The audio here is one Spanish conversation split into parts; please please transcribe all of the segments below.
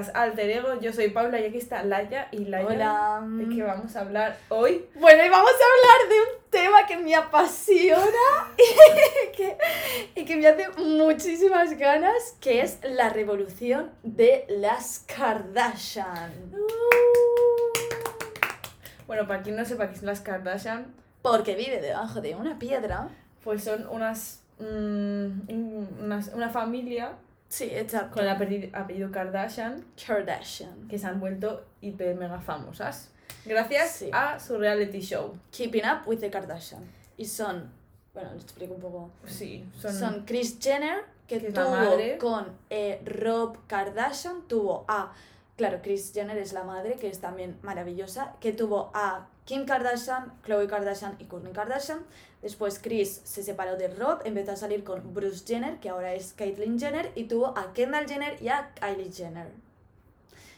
podcast Alter Ego. Yo soy Paula y aquí está Laia. Y Laia, Hola. ¿de qué vamos a hablar hoy? Bueno, y vamos a hablar de un tema que me apasiona y que, y que me hace muchísimas ganas, que es la revolución de las Kardashian. Bueno, para quien no sepa qué son las Kardashian, Porque vive debajo de una piedra. pues son unas, mm, unas- una familia Sí, exacto. con el apellido, apellido Kardashian Kardashian. que se han vuelto hiper mega famosas gracias Sí. a su reality show. Keeping up with the Kardashian. Y son, bueno, les explico un poco. Sí, son, Son Kris Jenner, que, Que tuvo madre. con eh, Rob Kardashian, tuvo a, claro, Kris Jenner es la madre, que es también maravillosa, que tuvo a Kim Kardashian, Khloe Kardashian y Kourtney Kardashian. Después Kris se separó de Rob, empezó a salir con Bruce Jenner, que ahora es Caitlyn Jenner, y tuvo a Kendall Jenner y a Kylie Jenner.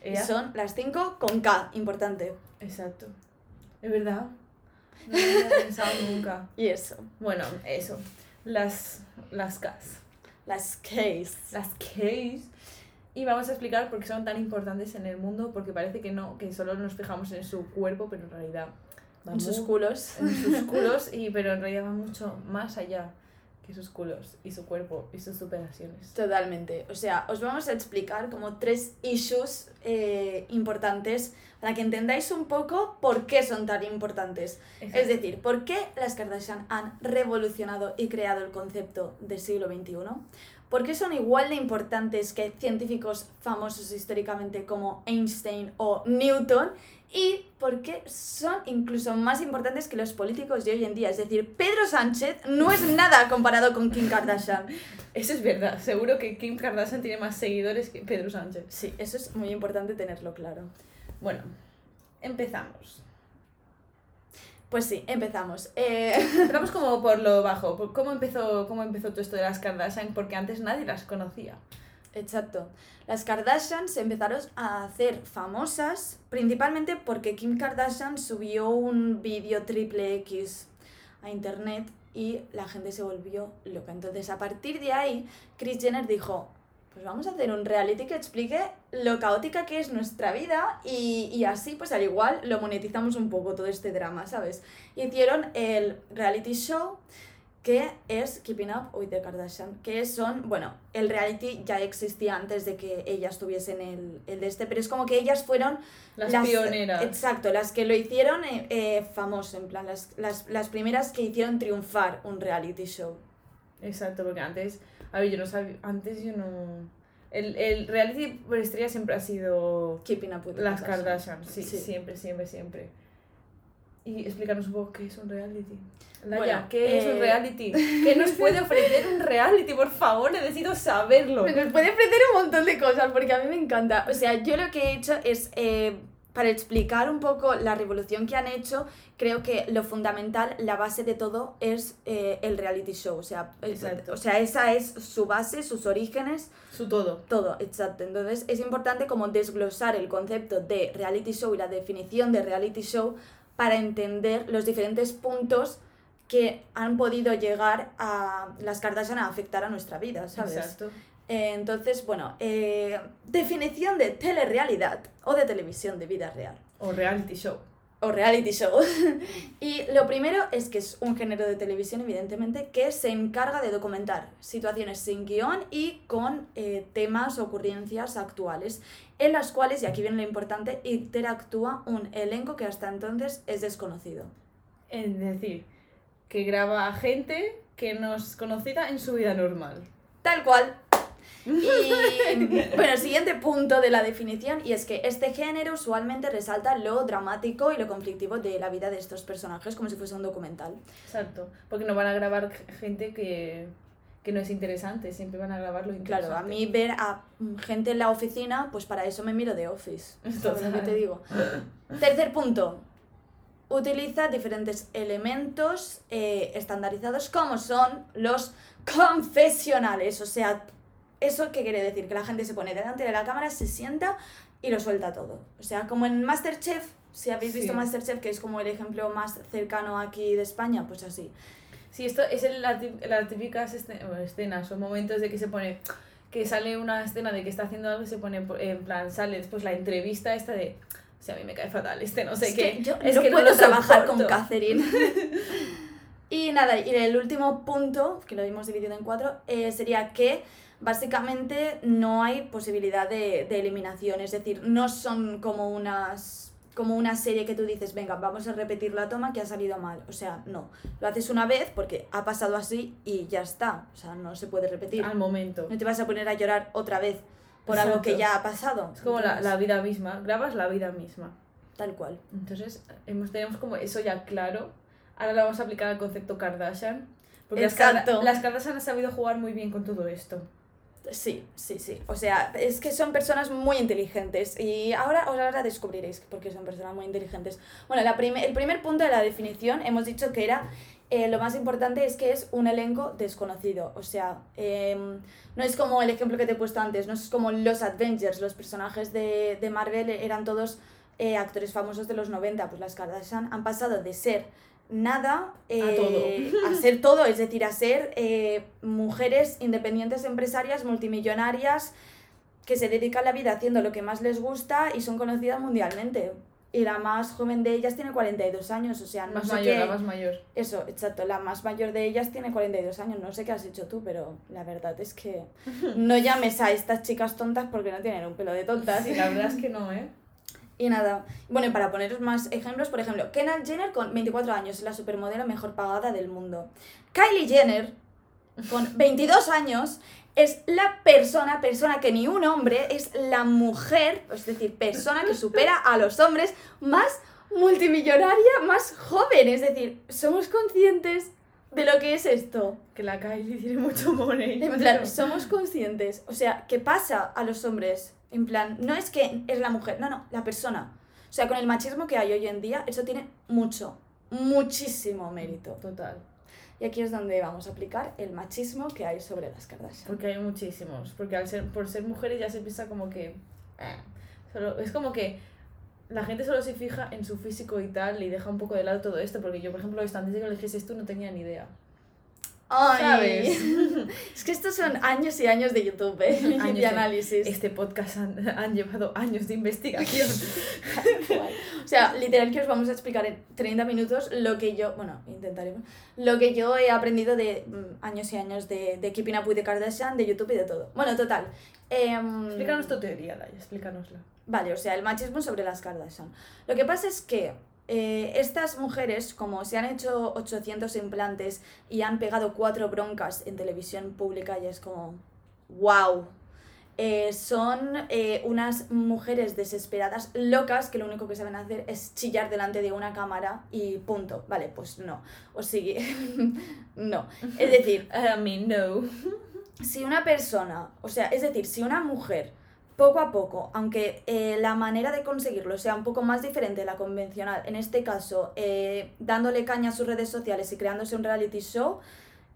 Y son las cinco con K, importante. Exacto. Es verdad. No lo había pensado nunca. Y eso, Bueno, eso. Las, las Ks. las Ks. Las Ks. Y vamos a explicar por qué son tan importantes en el mundo, porque parece que no, que solo nos fijamos en su cuerpo, pero en realidad En sus culos. en sus culos, y, pero en realidad va mucho más allá que sus culos y su cuerpo y sus superaciones. Totalmente. O sea, os vamos a explicar como tres issues eh, importantes para que entendáis un poco por qué son tan importantes. Es decir, por qué las Kardashian han revolucionado y creado el concepto del siglo XXI. ¿Por qué son igual de importantes que científicos famosos históricamente como Einstein o Newton? Y por qué son incluso más importantes que los políticos de hoy en día. Es decir, Pedro Sánchez no es nada comparado con Kim Kardashian. Eso es verdad. Seguro que Kim Kardashian tiene más seguidores que Pedro Sánchez. Sí, eso es muy importante tenerlo claro. Bueno, empezamos. Pues sí, empezamos. Eh, Empezamos como por lo bajo. por ¿Cómo empezó, ¿Cómo empezó todo esto de las Kardashian? Porque antes nadie las conocía. Exacto. Las Kardashian se empezaron a hacer famosas principalmente porque Kim Kardashian subió un vídeo triple X a internet y la gente se volvió loca. Entonces, a partir de ahí, Kris Jenner dijo, pues vamos a hacer un reality que explique lo caótica que es nuestra vida y, y así, pues al igual, lo monetizamos un poco todo este drama, ¿sabes? Hicieron el reality show que es Keeping Up with the Kardashian, que son, bueno, el reality ya existía antes de que ellas tuviesen el, el de este, pero es como que ellas fueron Las, pioneras. Exacto, las que lo hicieron eh, eh, famoso, en plan, las, las, las primeras que hicieron triunfar un reality show. Exacto, porque antes, a ver, yo no sabía, antes yo no... El, el reality por estrella siempre ha sido Keeping Up with the las Kardashian, sí, Sí. siempre, siempre, siempre. Y explícanos un poco qué es un reality. Laia, Bueno, ¿qué es un eh, reality? ¿Qué nos puede ofrecer un reality? Por favor, necesito saberlo. Nos puede ofrecer un montón de cosas porque a mí me encanta. O sea, yo lo que he hecho es, eh, para explicar un poco la revolución que han hecho, creo que lo fundamental, la base de todo es eh, el reality show. O sea, eh, Exacto. o sea, esa es su base, sus orígenes, Su todo. todo, exacto. Entonces es importante como desglosar el concepto de reality show y la definición de reality show para entender los diferentes puntos que han podido llegar a las Kardashian a afectar a nuestra vida, ¿sabes? Exacto. Eh, entonces, bueno, eh, definición de telerealidad o de televisión de vida real O reality show. O reality show. y lo primero es que es un género de televisión, evidentemente, que se encarga de documentar situaciones sin guion y con eh, temas o ocurrencias actuales, en las cuales, y aquí viene lo importante, interactúa un elenco que hasta entonces es desconocido. Es decir, que graba a gente que no es conocida en su vida normal. Tal cual. Y bueno, el siguiente punto de la definición, y es que este género usualmente resalta lo dramático y lo conflictivo de la vida de estos personajes, como si fuese un documental. Exacto. Porque no van a grabar gente que, que no es interesante, siempre van a grabar lo interesante. Claro, a mí ver a mm, gente en la oficina, pues para eso me miro de Office. ¿Sabes lo que te digo? Tercer punto. Utiliza diferentes elementos eh, estandarizados como son los confesionales. O sea, ¿eso qué quiere decir? Que la gente se pone delante de la cámara, se sienta y lo suelta todo. O sea, como en Masterchef, si habéis visto Sí. Masterchef, que es como el ejemplo más cercano aquí de España, pues así. Sí, esto es el, las típicas escenas o momentos de que se pone que sale una escena de que está haciendo algo y se pone en plan sale después la entrevista esta de o sea, a mí me cae fatal este no sé Es qué que yo es no que puedo trabajar con. Catherine. y nada, y el último punto, que lo hemos dividido en cuatro, eh, sería que básicamente no hay posibilidad de, de eliminación. Es decir, no son como unas como una serie que tú dices, venga, vamos a repetir la toma que ha salido mal. O sea, no. Lo haces una vez porque ha pasado así y ya está. O sea, no se puede repetir. al momento No te vas a poner a llorar otra vez por algo que ya ha pasado. es como la, la vida misma grabas la vida misma Tal cual. entonces hemos tenemos como eso ya claro ahora lo vamos a aplicar al concepto Kardashian porque las, Exacto. Karda- las Kardashian han sabido jugar muy bien con todo esto Sí, sí, sí. O sea, es que son personas muy inteligentes y ahora, ahora descubriréis por qué son personas muy inteligentes. Bueno, la prime- el primer punto de la definición hemos dicho que era eh, lo más importante es que es un elenco desconocido. O sea, em, no es como el ejemplo que te he puesto antes, no es como los Avengers, los personajes de, de Marvel eran todos eh, actores famosos de los 90. Pues las Kardashian han pasado de ser nada eh, a ser todo, es decir, a ser eh, mujeres independientes empresarias multimillonarias que se dedican la vida haciendo lo que más les gusta y son conocidas mundialmente. Y la más joven de ellas tiene 42 años, o sea, no más sé mayor qué... la más mayor Eso, exacto, la más mayor de ellas tiene 42 años, no sé qué has hecho tú, pero la verdad es que no llames a estas chicas tontas porque no tienen un pelo de tontas. sí la verdad es que no eh Y nada, bueno, y para poneros más ejemplos, por ejemplo, Kendall Jenner con 24 años, la supermodelo mejor pagada del mundo. Kylie Jenner, con 22 años, es la persona, persona que ni un hombre, es la mujer, es decir, persona que supera a los hombres más multimillonaria, más joven. Es decir, somos conscientes de lo que es esto. que la Kylie tiene mucho money En plan, somos conscientes. O sea, ¿qué pasa a los hombres? En plan, no es que es la mujer, no, no, la persona. O sea, con el machismo que hay hoy en día, eso tiene mucho, muchísimo mérito. total Y aquí es donde vamos a aplicar el machismo que hay sobre las Kardashian. Porque hay muchísimos. Porque al ser, por ser mujeres ya se piensa como que. eh, solo, es como que la gente solo se fija en su físico y tal y deja un poco de lado todo esto. Porque yo, por ejemplo, esto, antes de que lo dijese esto no tenía ni idea. ¡Ay! es que estos son años y años de YouTube, ¿eh? Años de análisis. Este podcast han, han llevado años de investigación. O sea, literal que os vamos a explicar en 30 minutos lo que yo, bueno, intentaremos, lo que yo he aprendido de mm, años y años de, de Keeping Up with the Kardashian, de YouTube y de todo. Bueno, total. em, Explícanos tu teoría, Laia, explícanosla. Vale, o sea, el machismo sobre las Kardashian. Lo que pasa es que eh, estas mujeres, como se han hecho 800 implantes y han pegado cuatro broncas en televisión pública, y es como, wow. Eh, son eh, unas mujeres desesperadas, locas, que lo único que saben hacer es chillar delante de una cámara y punto. Vale, pues no. O sigue. no. Es decir, I mean, no. si una persona, o sea, es decir, si una mujer poco a poco, aunque eh, la manera de conseguirlo sea un poco más diferente de la convencional, en este caso, eh, dándole caña a sus redes sociales y creándose un reality show,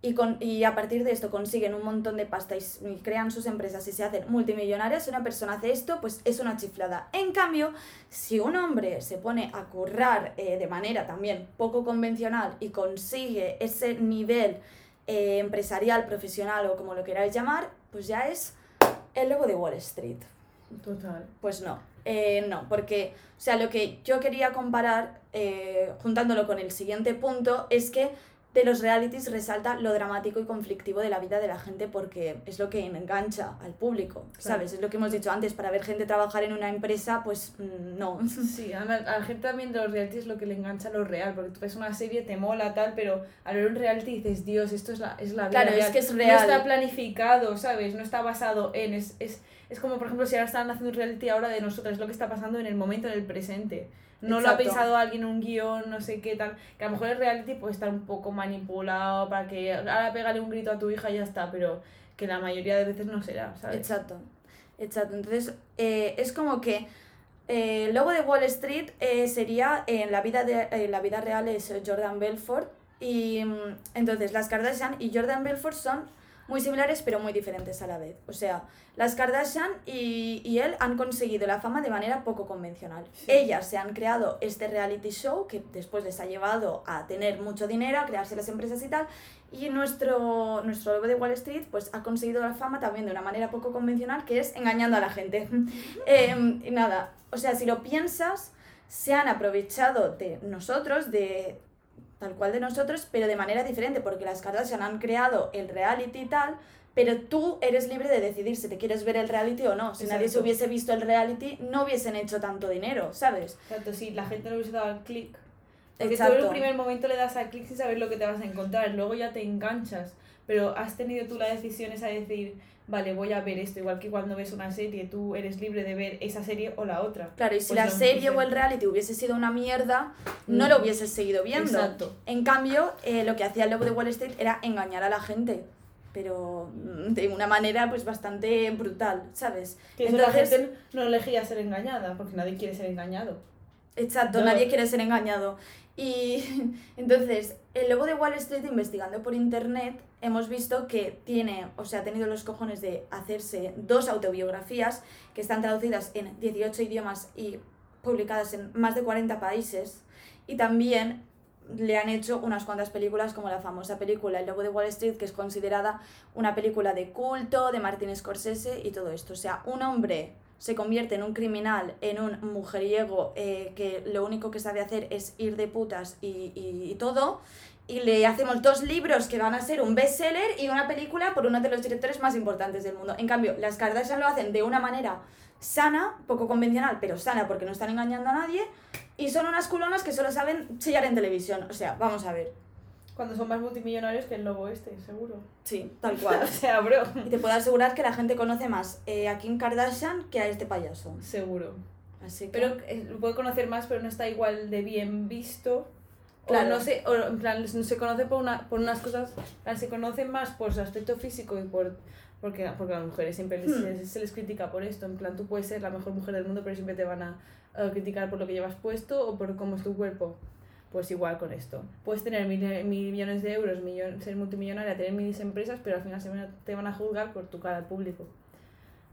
y, con, y a partir de esto consiguen un montón de pasta y, crean sus empresas y se hacen multimillonarias, si una persona hace esto, pues es una chiflada. En cambio, si un hombre se pone a currar eh, de manera también poco convencional y consigue ese nivel eh, empresarial, profesional o como lo queráis llamar, pues ya es el lobo de Wall Street. Total. Pues no, eh, no, porque, o sea, lo que yo quería comparar, eh, juntándolo con el siguiente punto, es que de los realities resalta lo dramático y conflictivo de la vida de la gente porque es lo que engancha al público, ¿sabes? Es lo que hemos dicho antes, para ver gente trabajar en una empresa, pues mm, no. Sí, a la, a la gente también de los reality es lo que le engancha lo real, porque tú ves una serie, te mola, tal, pero al ver un reality dices, Dios, esto es la, es la vida Claro, es real". que es No real. está planificado, ¿sabes? No está basado en... Es, es, es como, por ejemplo, si ahora están haciendo un reality ahora de nosotras, es lo que está pasando en el momento, en el presente. No lo ha pensado alguien en un guion, no sé qué tal. Que a lo mejor el reality puede estar un poco manipulado para que ahora pégale un grito a tu hija y ya está, pero que la mayoría de veces no será, ¿sabes? Exacto, exacto. Entonces, eh, es como que eh, el lobo de Wall Street eh, sería, en la, vida de, la vida real es Jordan Belfort, y mm, entonces las Kardashian y Jordan Belfort son muy similares pero muy diferentes a la vez. O sea, las Kardashian y, y él han conseguido la fama de manera poco convencional. Ellas se han creado este reality show que después les ha llevado a tener mucho dinero, a crearse las empresas y tal. Y nuestro, nuestro lobo de Wall Street pues ha conseguido la fama también de una manera poco convencional que es engañando a la gente. Em, y nada, o sea, si lo piensas, se han aprovechado de nosotros, de tal cual de nosotros, pero de manera diferente, porque las Kardashian han creado el reality y tal, pero tú eres libre de decidir si te quieres ver el reality o no. Si nadie se hubiese visto el reality, no hubiesen hecho tanto dinero, ¿sabes? Exacto, si la gente no hubiese dado el clic. Porque tú en el primer momento le das al clic sin saber lo que te vas a encontrar, luego ya te enganchas, pero has tenido tú la decisión esa de decir, vale, voy a ver esto, igual que cuando ves una serie, tú eres libre de ver esa serie o la otra. Claro, y si pues la serie o el reality hubiese sido una mierda, no lo hubieses seguido viendo. Exacto. En cambio, eh, lo que hacía el lobo de Wall Street era engañar a la gente pero mm, de una manera pues bastante brutal, ¿sabes? Que Entonces, la gente no elegía ser engañada, porque nadie quiere ser engañado. Exacto, nadie quiere ser engañado. Y entonces, el lobo de Wall Street, investigando por internet, hemos visto que tiene, o sea, ha tenido los cojones de hacerse dos autobiografías que están traducidas en 18 idiomas y publicadas en más de 40 países. Y también le han hecho unas cuantas películas como la famosa película El Lobo de Wall Street, que es considerada una película de culto de Martin Scorsese y todo esto. O sea, un hombre se convierte en un criminal, en un mujeriego eh, que lo único que sabe hacer es ir de putas y, y, y todo, y le hacemos dos libros que van a ser un bestseller y una película por uno de los directores más importantes del mundo. En cambio, las Kardashian lo hacen de una manera sana, poco convencional, pero sana porque no están engañando a nadie, y son unas culonas que solo saben chillar en televisión. O sea, vamos a ver. Cuando son más multimillonarios que el lobo este, seguro. Sí, tal cual. o sea, bro. Y te puedo asegurar que la gente conoce más eh, a Kim Kardashian que a este payaso. Seguro. Así que... Pero eh, lo puede conocer más, pero no está igual de bien visto. Claro. O no sé, o en plan, no se conoce por, una, por unas cosas, se conoce más por su aspecto físico y por porque, porque a las mujeres siempre hmm. se, les critica por esto. En plan, tú puedes ser la mejor mujer del mundo, pero siempre te van a, criticar por lo que llevas puesto o por cómo es tu cuerpo. Pues igual con esto. Puedes tener mil, millones de euros, millon, ser multimillonaria, tener miles empresas, pero al final se te van a juzgar por tu cara al público.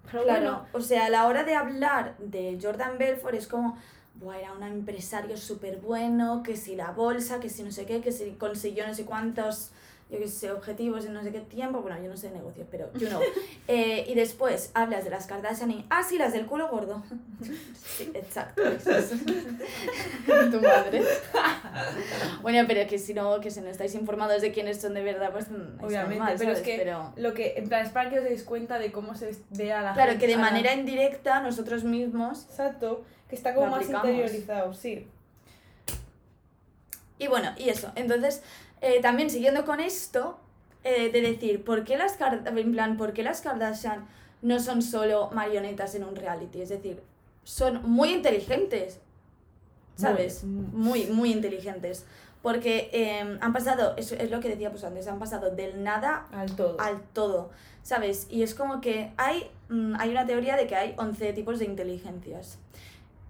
Pero claro, o sea, a la hora de hablar de Jordan Belfort es como, Buah, era un empresario súper bueno, que si la bolsa, que si no sé qué, que si consiguió no sé cuántos yo qué sé, objetivos en no sé qué tiempo, bueno, yo no sé de negocios, pero you know. Eh, y después hablas de las Kardashian y, ah, sí, las del culo gordo. sí, exacto. tu madre. bueno, pero que si no, que si no estáis informados de quiénes son de verdad, pues mm, obviamente, pero es que lo que, en plan, es para que os deis cuenta de cómo se ve a la claro, gente. Claro, que de manera indirecta nosotros mismos. Exacto, que está como más interiorizado, sí. Y bueno, y eso, entonces eh, también siguiendo con esto, eh, de decir, ¿por qué, las en plan, ¿por qué las Kardashian no son solo marionetas en un reality? Es decir, son muy inteligentes, ¿sabes? Muy, muy, inteligentes. Porque em, han pasado, es, es lo que decía pues antes, han pasado del nada al todo. Al todo, ¿sabes? Y es como que hay, mm, hay una teoría de que hay 11 tipos de inteligencias.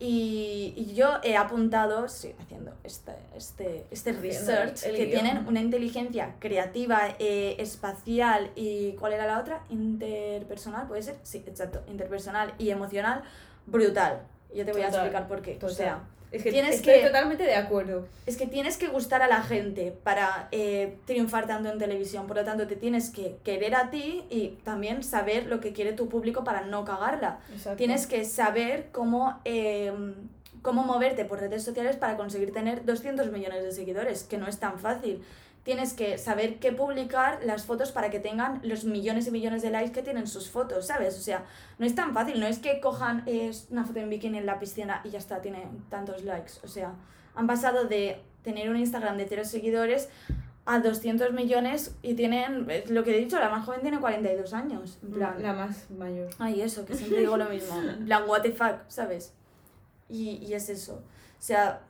Y, yo he apuntado, sí, haciendo este, este, este research, que tienen una inteligencia creativa, eh, espacial y ¿cuál era la otra? Interpersonal, ¿puede ser? Sí, exacto, interpersonal y emocional, brutal. Yo te voy a explicar por qué. O sea, es que tienes estoy que, totalmente de acuerdo. Es que tienes que gustar a la gente para eh, triunfar tanto en televisión. Por lo tanto, te tienes que querer a ti y también saber lo que quiere tu público para no cagarla. Tienes que saber cómo, em, cómo moverte por redes sociales para conseguir tener 200 millones de seguidores, que no es tan fácil tienes que saber qué publicar las fotos para que tengan los millones y millones de likes que tienen sus fotos, ¿sabes? O sea, no es tan fácil, no es que cojan una foto en bikini en la piscina y ya está, tiene tantos likes. O sea, han pasado de tener un Instagram de cero seguidores a 200 millones y tienen, lo que he dicho, la más joven tiene 42 años. En plan, la más mayor. Ay, eso, que siempre digo lo mismo. En plan, what the fuck, ¿sabes? Y, y es eso. O sea,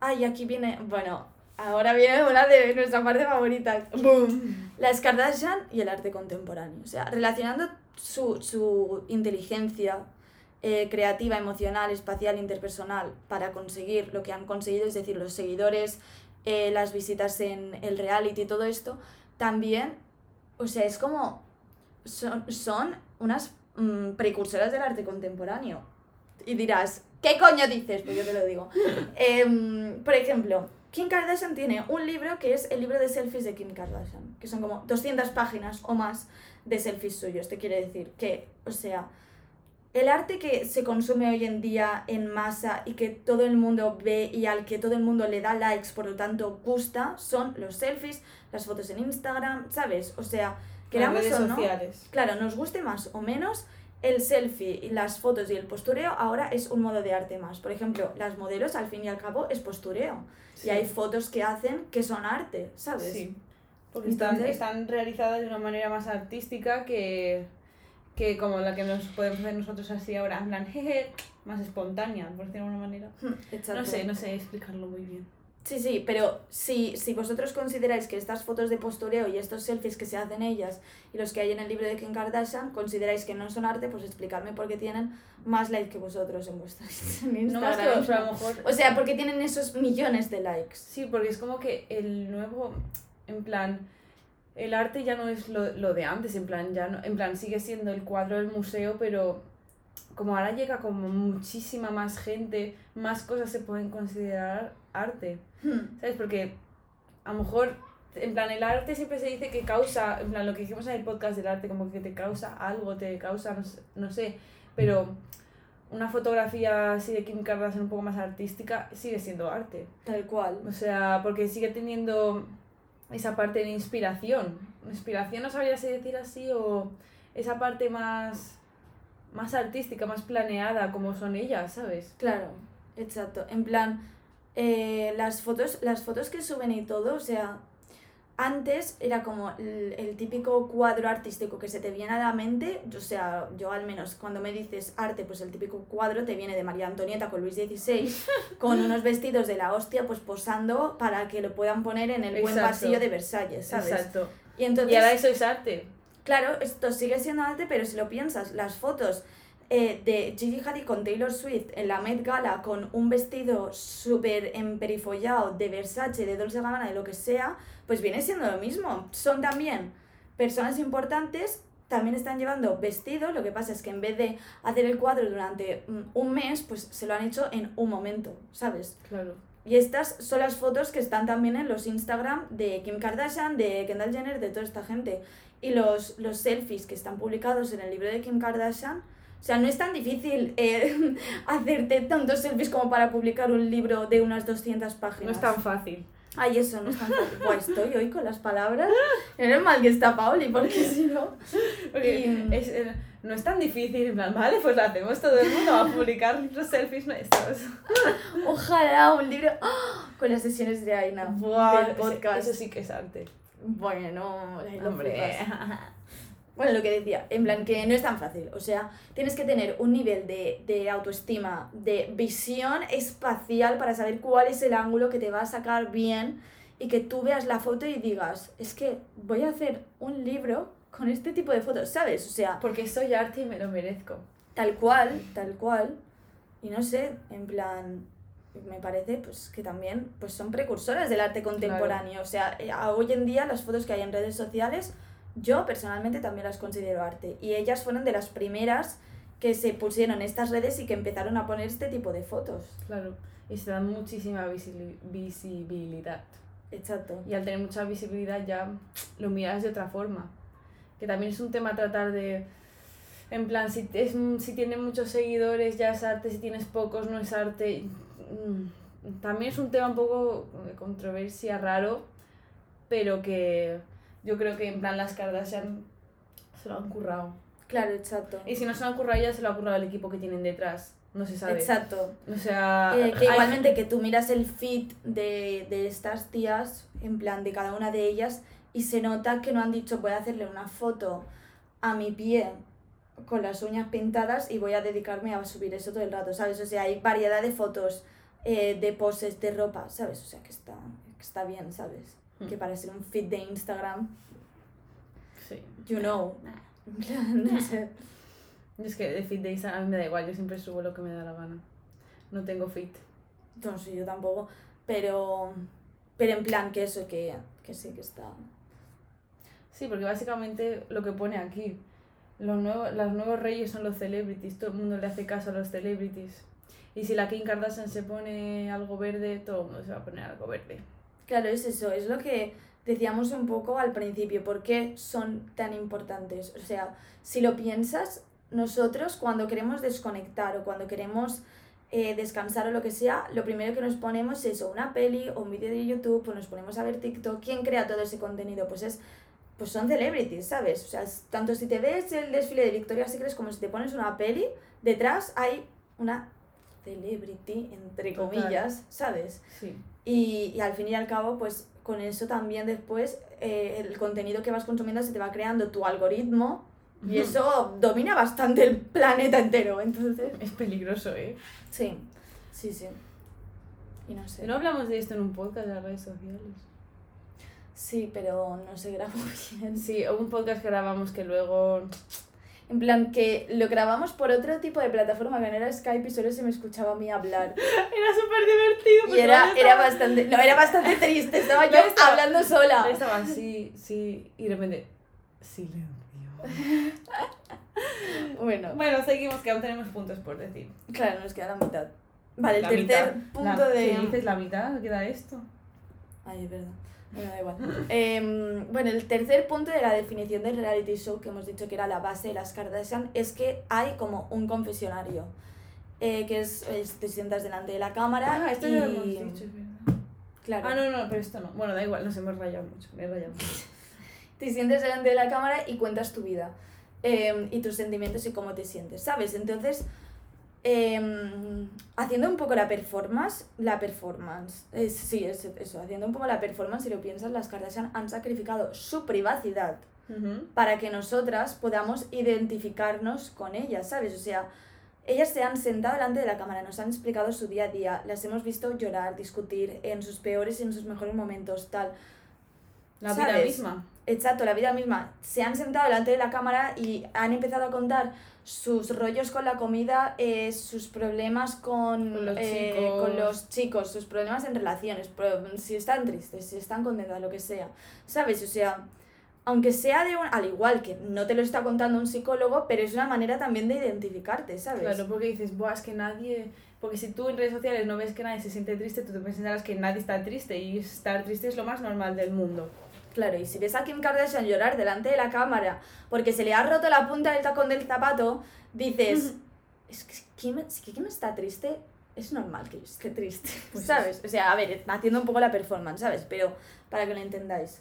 ay, aquí viene, bueno, Ahora viene una de nuestra parte favorita. ¡Boom! Las Kardashian y el arte contemporáneo. O sea, relacionando su, su inteligencia eh, creativa, emocional, espacial, interpersonal para conseguir lo que han conseguido, es decir, los seguidores, eh, las visitas en el reality y todo esto, también, o sea, es como son, son unas mm, precursoras del arte contemporáneo. Y dirás, ¿qué coño dices? Pues yo te lo digo. Em, por ejemplo, Kim Kardashian tiene un libro que es el libro de selfies de Kim Kardashian, que son como 200 páginas o más de selfies suyos. Te quiere decir que, o sea, el arte que se consume hoy en día en masa y que todo el mundo ve y al que todo el mundo le da likes, por lo tanto gusta, son los selfies, las fotos en Instagram, ¿sabes? O sea, queramos o no, sociales. claro, nos guste más o menos, el selfie y las fotos y el postureo ahora es un modo de arte más. Por ejemplo, las modelos al fin y al cabo es postureo. Sí. Y hay fotos que hacen que son arte, ¿sabes? Sí. Porque están, están realizadas de una manera más artística que, que como la que nos podemos hacer nosotros así ahora, en plan, jeje, más espontánea, por decirlo de alguna manera. Exacto. No sé, no sé explicarlo muy bien. Sí, sí, pero si, si vosotros consideráis que estas fotos de postureo y estos selfies que se hacen ellas y los que hay en el libro de Kim Kardashian consideráis que no son arte, pues explicadme por qué tienen más likes que vosotros en vuestras en No Instagram. más que a lo mejor. O sea, porque tienen esos millones de likes. Sí, porque es como que el nuevo, en plan, el arte ya no es lo, lo de antes, en plan, ya no, en plan, sigue siendo el cuadro del museo, pero como ahora llega como muchísima más gente, más cosas se pueden considerar arte, Hmm. ¿sabes? Porque a lo mejor, en plan, el arte siempre se dice que causa, en plan, lo que dijimos en el podcast del arte, como que te causa algo, te causa, no sé, no sé pero una fotografía así de Kim Kardashian un poco más artística sigue siendo arte. Tal cual. O sea, porque sigue teniendo esa parte de inspiración. Inspiración no sabría si decir así o esa parte más más artística, más planeada como son ellas, ¿sabes? Claro, exacto. En plan, eh, las fotos, las fotos que suben y todo, o sea, antes era como el, el típico cuadro artístico que se te viene a la mente, o sea, yo al menos cuando me dices arte, pues el típico cuadro te viene de María Antonieta con Luis XVI, con unos vestidos de la hostia, pues posando para que lo puedan poner en el buen Exacto. pasillo de Versalles, ¿sabes? Exacto. Y entonces... Y ahora eso es arte. Claro, esto sigue siendo arte, pero si lo piensas, las fotos eh, de Gigi Hadid con Taylor Swift en la Met Gala con un vestido súper emperifollado de Versace, de Dolce Gabbana, de lo que sea, pues viene siendo lo mismo. Son también personas importantes, también están llevando vestido, lo que pasa es que en vez de hacer el cuadro durante mm, un mes, pues se lo han hecho en un momento, ¿sabes? Claro. Y estas son las fotos que están también en los Instagram de Kim Kardashian, de Kendall Jenner, de toda esta gente. Y los, los selfies que están publicados en el libro de Kim Kardashian. O sea, no es tan difícil eh, hacerte tantos selfies como para publicar un libro de unas 200 páginas. No es tan fácil. Ay, eso no es tan fácil. Buah, estoy hoy con las palabras. Menos mal que está Pauli, porque si no... Porque Y- es, eh, no es tan difícil, en plan, vale, pues lo hacemos todo el mundo, a publicar los selfies nuestros. Ojalá un libro ¡Ah! con las sesiones de Aina Buah, del podcast. Eso sí que es arte. Bueno, lo. Bueno, lo que decía, en plan que no es tan fácil. O sea, tienes que tener un nivel de, de autoestima, de visión espacial para saber cuál es el ángulo que te va a sacar bien y que tú veas la foto y digas, es que voy a hacer un libro con este tipo de fotos, ¿sabes? O sea, Porque soy arte y me lo merezco. tal cual, tal cual. Y no sé, en plan, me parece pues que también pues son precursoras del arte contemporáneo. O sea, eh, hoy en día las fotos que hay en redes sociales, yo personalmente también las considero arte. Y ellas fueron de las primeras que se pusieron estas redes y que empezaron a poner este tipo de fotos. Claro. Y se da muchísima visibilidad. Exacto. Y al tener mucha visibilidad ya lo miras de otra forma. Que también es un tema a tratar de... En plan, si, es, si tienes muchos seguidores ya es arte, si tienes pocos no es arte. Mm, También es un tema un poco de controversia raro, pero que yo creo que en plan las Kardashian se lo han currado. Claro, exacto. Y si no se lo han currado ya se lo ha currado el equipo que tienen detrás. No se sabe. Exacto. O sea, Eh, que hay- igualmente que tú miras el feed de, de estas tías, en plan de cada una de ellas, y se nota que no han dicho voy a hacerle una foto a mi pie con las uñas pintadas y voy a dedicarme a subir eso todo el rato, ¿sabes? O sea, hay variedad de fotos, eh, de poses, de ropa, ¿sabes? O sea, que está, que está bien, ¿sabes? Hmm. Que para ser un feed de Instagram, Sí. you know. No sé. Es que de fit de Instagram a mí me da igual, yo siempre subo lo que me da la gana. No tengo fit. No sé, yo tampoco, pero, pero en plan que eso, que, que sí que está... Sí, porque básicamente lo que pone aquí, los nuevos, los nuevos reyes son los celebrities, todo el mundo le hace caso a los celebrities. Y si la Kim Kardashian se pone algo verde, todo el mundo se va a poner algo verde. Claro, es eso, es lo que decíamos un poco al principio, ¿por qué son tan importantes? O sea, si lo piensas, nosotros cuando queremos desconectar o cuando queremos eh, descansar o lo que sea, lo primero que nos ponemos es o una peli o un vídeo de YouTube o nos ponemos a ver TikTok. ¿Quién crea todo ese contenido? Pues es pues son celebrities, ¿sabes? O sea, tanto si te ves el desfile de Victoria's Secret como si te pones una peli, detrás hay una celebrity, entre comillas, ¿sabes? Sí. Y, y al fin y al cabo, pues con eso también después eh, el contenido que vas consumiendo se te va creando tu algoritmo y eso domina bastante el planeta entero, entonces... Es peligroso, ¿eh? Sí, sí, sí. Y no sé. No hablamos de esto en un podcast de las redes sociales. Sí, pero no se grabó bien. Sí, hubo un podcast que grabamos que luego... En plan, que lo grabamos por otro tipo de plataforma, que no era Skype y solo se me escuchaba a mí hablar. Era súper divertido. Y era, era bastante... No, era bastante triste. Estaba yo estaba- hablando sola. Estaba así, sí, y de repente... Silencio. Bueno, Bueno, seguimos, que aún tenemos puntos por decir. claro, nos queda la mitad. Vale, el La tercer mitad. punto La- de... ¿Qué dices? ¿La mitad? ¿Queda esto? Ay, es verdad. Bueno, da igual. Em, bueno, el tercer punto de la definición del reality show, que hemos dicho que era la base de las Kardashian, es que hay como un confesionario. eh, que es, es- te sientas delante de la cámara Ah, esto y... lo hemos dicho. Claro. Ah, no, no, pero esto no. Bueno, da igual, nos hemos rayado mucho. Me he rayado mucho. Te sientes delante de la cámara y cuentas tu vida. em, y tus sentimientos y cómo te sientes, ¿sabes? Entonces, em, haciendo un poco la performance, la performance, es, sí, es eso, haciendo un poco la performance, si lo piensas, las Kardashian han sacrificado su privacidad para que nosotras podamos identificarnos con ellas, ¿sabes? O sea, ellas se han sentado delante de la cámara, nos han explicado su día a día, las hemos visto llorar, discutir en sus peores y en sus mejores momentos, tal. La vida ¿Sabes? misma. Exacto, la vida misma. Se han sentado delante de la cámara y han empezado a contar sus rollos con la comida, eh, sus problemas con, Con los eh, chicos. con los chicos, sus problemas en relaciones, si están tristes, si están contentas, lo que sea. ¿Sabes? O sea, aunque sea de un... Al igual que no te lo está contando un psicólogo, pero es una manera también de identificarte, ¿sabes? Claro, porque dices, Buah, es que nadie. Porque si tú en redes sociales no ves que nadie se siente triste, tú te pensarás que nadie está triste y estar triste es lo más normal del mundo. Claro, y si ves a Kim Kardashian llorar delante de la cámara porque se le ha roto la punta del tacón del zapato, dices, es que Kim, si que Kim está triste, es normal que yo esté triste, Pues ¿sabes? O sea, a ver, haciendo un poco la performance, ¿sabes? Pero para que lo entendáis.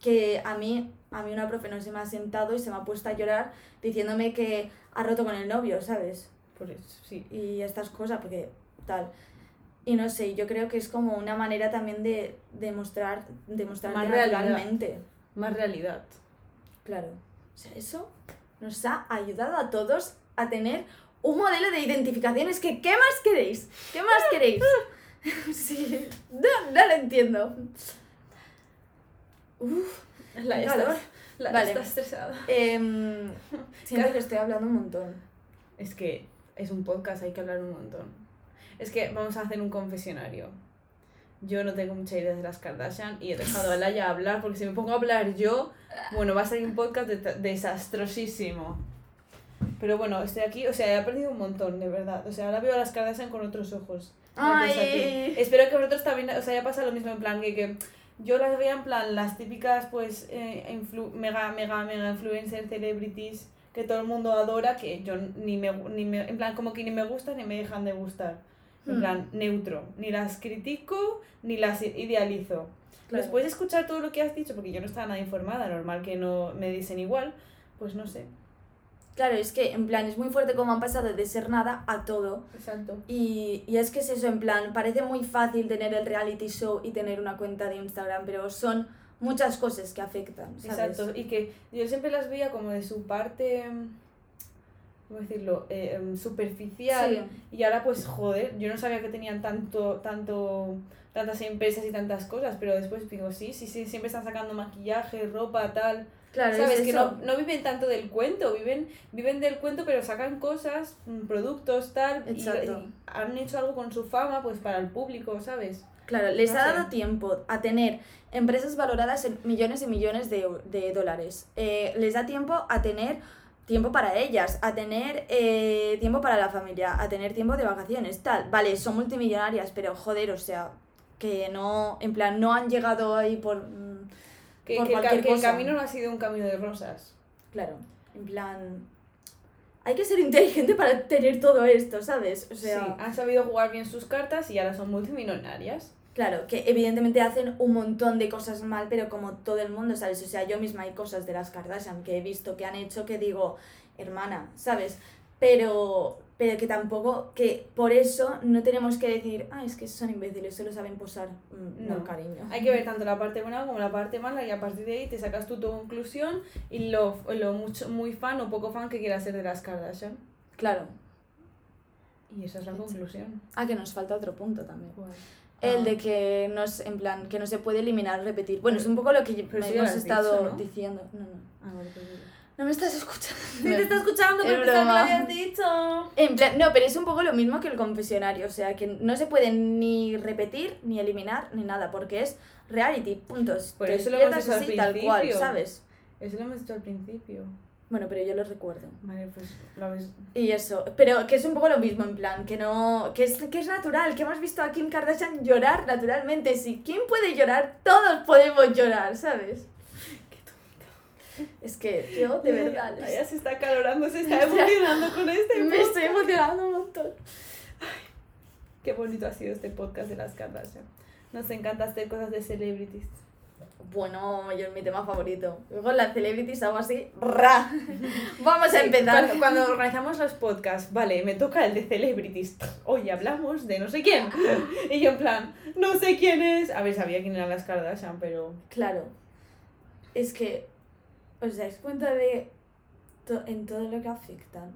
Que a mí, a mí una profe no se me ha sentado y se me ha puesto a llorar diciéndome que ha roto con el novio, ¿sabes? Por eso, sí. y estas cosas, porque tal. Y no sé, yo creo que es como una manera también de demostrar, demostrar Más realidad. naturalmente. Más realidad. Claro. O sea, eso nos ha ayudado a todos a tener un modelo de identificación. Es que, ¿qué más queréis? ¿Qué más queréis? sí, no, no lo entiendo. Uf, La, calor. la Vale. está estresada. Em, siento que estoy hablando un montón. Es que es un podcast, hay que hablar un montón. Es que vamos a hacer un confesionario. Yo no tengo mucha idea de las Kardashian y he dejado a Laia hablar porque si me pongo a hablar yo, bueno, va a ser un podcast de- desastrosísimo. Pero bueno, estoy aquí, o sea, he aprendido un montón, de verdad. O sea, ahora veo a las Kardashian con otros ojos. Ay. Espero que vosotros también os haya pasado lo mismo, en plan que, que yo las veía en plan las típicas, pues, eh, influ- mega, mega, mega influencer celebrities que todo el mundo adora, que yo ni me, ni me, en plan, como que ni me gustan ni me dejan de gustar. En Hmm. plan, neutro. Ni las critico ni las idealizo. Claro. Después de escuchar todo lo que has dicho, porque yo no estaba nada informada, normal que no me dicen igual, pues no sé. Claro, es que en plan es muy fuerte como han pasado de ser nada a todo. Exacto. Y, y es que es eso, en plan, parece muy fácil tener el reality show y tener una cuenta de Instagram, pero son muchas cosas que afectan, ¿sabes? Exacto, y que yo siempre las veía como de su parte, ¿cómo decirlo?, Eh, em, superficial. Sí. Y ahora pues, joder, yo no sabía que tenían tanto, tanto, tantas empresas y tantas cosas, pero después digo, sí, sí, sí, siempre están sacando maquillaje, ropa, tal. Claro, ¿Sabes? es Que no, no viven tanto del cuento, viven, viven del cuento, pero sacan cosas, mm, productos, tal, y- han hecho algo con su fama, pues para el público, ¿sabes? Claro, les No ha sé. dado tiempo a tener empresas valoradas en millones y millones de, de dólares. Eh, les da tiempo a tener tiempo para ellas, a tener eh, tiempo para la familia, a tener tiempo de vacaciones, tal. Vale, son multimillonarias, pero joder, o sea, que no, en plan, no han llegado ahí por... mm, Que, por que el ca- cualquier que el cosa. camino no ha sido un camino de rosas. Claro, en plan... Hay que ser inteligente para tener todo esto, ¿sabes? O sea, sí, han sabido jugar bien sus cartas y ahora son multimillonarias. Claro, que evidentemente hacen un montón de cosas mal, pero como todo el mundo, ¿sabes? O sea, yo misma hay cosas de las Kardashian que he visto que han hecho que digo, hermana, ¿sabes? Pero, pero que tampoco, que por eso no tenemos que decir, ah, es que son imbéciles, solo saben posar. Mm, No, No. cariño. Hay que ver tanto la parte buena como la parte mala y a partir de ahí te sacas tú tu conclusión y lo, lo mucho, muy fan o poco fan que quieras ser de las Kardashian. Claro. Y esa es la conclusión. Ah, que nos falta otro punto también. El de que no es, en plan, que no se puede eliminar, repetir. Bueno, es un poco lo que ya hemos estado dicho, ¿no? diciendo. No, no. Ah, vale, pues. No me estás escuchando. Sí, te está escuchando, Es pero que lo habías dicho. En plan, no, pero es un poco lo mismo que el confesionario, o sea, que no se puede ni repetir, ni eliminar, ni nada, porque es reality, puntos. Por Te eso lo hemos despiertas dicho al así, tal cual. ¿sabes? Eso lo hemos dicho al principio. Bueno, pero yo lo recuerdo. Vale, pues lo habéis... Y eso, pero que es un poco lo mismo, en plan, que no, que es, que es natural, que hemos visto a Kim Kardashian llorar naturalmente. Si Kim puede llorar, todos podemos llorar, ¿sabes? Qué Es que yo, de verdad, Ella se está calorando, se está emocionando con este me podcast. estoy emocionando un montón. Qué bonito ha sido este podcast de las Kardashian. Nos encanta hacer cosas de celebrities. Bueno, yo es mi tema favorito. Luego las celebrities algo así, ¡ra! Vamos a empezar. Cuando, cuando organizamos los podcasts, vale, me toca el de celebrities. Hoy hablamos de no sé quién. Y yo en plan, no sé quién es. A ver, sabía quién eran las Kardashian, pero... Claro. Es que, ¿os dais cuenta de to- en todo lo que afectan?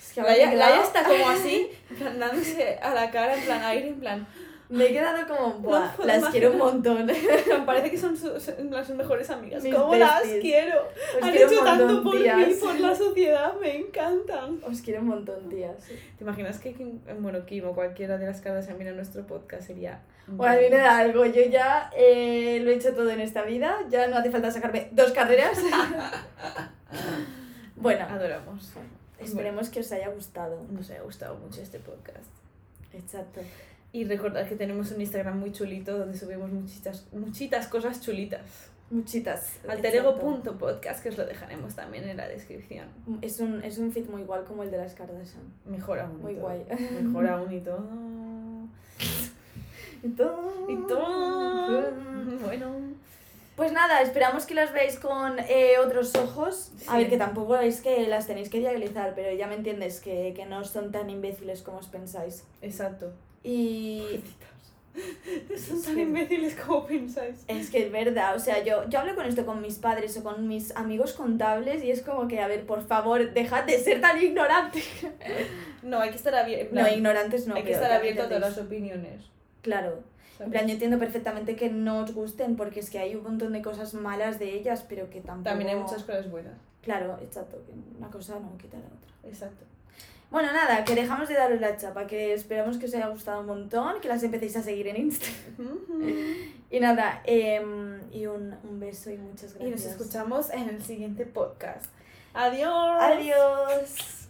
Es que Laia, está como así, dándose a la cara, en plan aire, en plan... Me he quedado como, Buah, puedo las más. quiero un montón. Parece que son sus, sus mejores amigas. Mis ¿Cómo las besties. quiero? Os Han quiero hecho un tanto montón, por tías. mí, por la sociedad, me encantan. Os quiero un montón, tías. ¿Te imaginas que Kim, bueno, Kim o cualquiera de las Kardashian mira nuestro podcast? Sería... Bueno, a mí me da algo. Yo ya eh, lo he hecho todo en esta vida. Ya no hace falta sacarme dos carreras. bueno, Adoramos. esperemos que os haya gustado. Bueno, nos haya gustado mucho este podcast. Exacto. Y recordad que tenemos un Instagram muy chulito donde subimos muchitas, muchitas cosas chulitas. Muchitas. Alterego.podcast, que os lo dejaremos también en la descripción. Es un, es un fit muy igual como el de las Kardashian. Mejor aún. Muy guay. Mejor aún y todo. Y todo. Y todo. Bueno. Pues nada, esperamos que las veáis con eh, otros ojos. A ver, que tampoco es que las tenéis que diabolizar, pero ya me entiendes que, que no son tan imbéciles como os pensáis. Exacto. Y Son tan imbéciles como pensáis. es que es verdad, o sea, yo, yo hablo con esto con mis padres o con mis amigos contables y es como que, a ver, por favor, dejad de ser tan ignorantes. No, hay que estar abierto. No, ignorantes no. hay que estar abierto a todas las opiniones. Claro. En plan, yo entiendo perfectamente que no os gusten porque es que hay un montón de cosas malas de ellas, pero que tampoco... También hay muchas cosas buenas. Claro, exacto, que una cosa no quita la otra. Exacto. Bueno, nada, que dejamos de daros la chapa, que esperamos que os haya gustado un montón, que las empecéis a seguir en Insta. Y nada, em, y un, un beso y muchas Y nos gracias. escuchamos en el siguiente podcast. Adiós. Adiós.